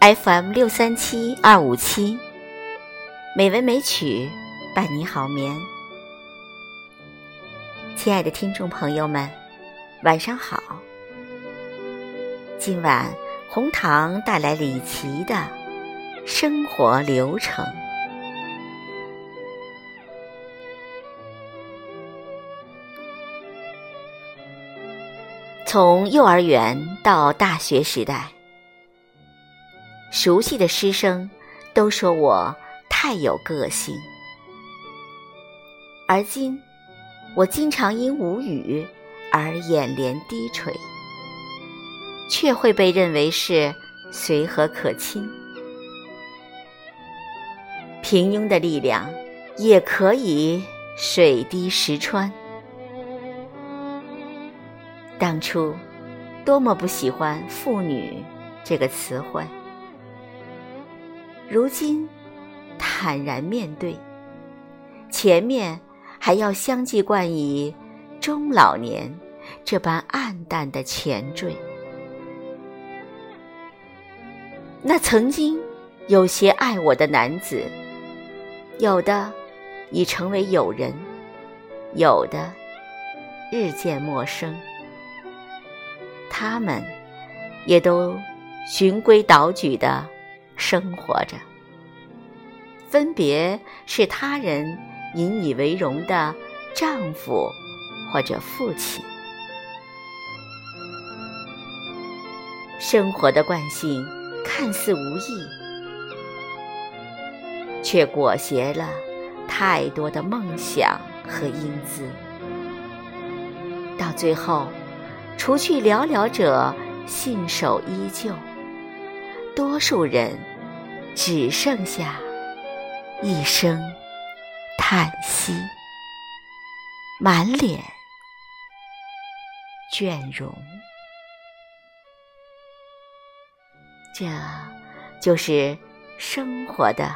FM 六三七二五七，美文美曲伴你好眠。亲爱的听众朋友们，晚上好。今晚红糖带来李琦的生活流程。从幼儿园到大学时代。熟悉的师生都说我太有个性，而今我经常因无语而眼帘低垂，却会被认为是随和可亲。平庸的力量也可以水滴石穿。当初多么不喜欢“妇女”这个词汇。如今，坦然面对，前面还要相继冠以中老年这般暗淡的前缀。那曾经有些爱我的男子，有的已成为友人，有的日渐陌生，他们也都循规蹈矩的。生活着，分别是他人引以为荣的丈夫或者父亲。生活的惯性看似无意，却裹挟了太多的梦想和英姿。到最后，除去寥寥者信守依旧。多数人只剩下一声叹息，满脸倦容。这就是生活的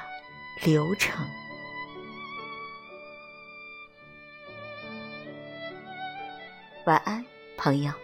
流程。晚安，朋友。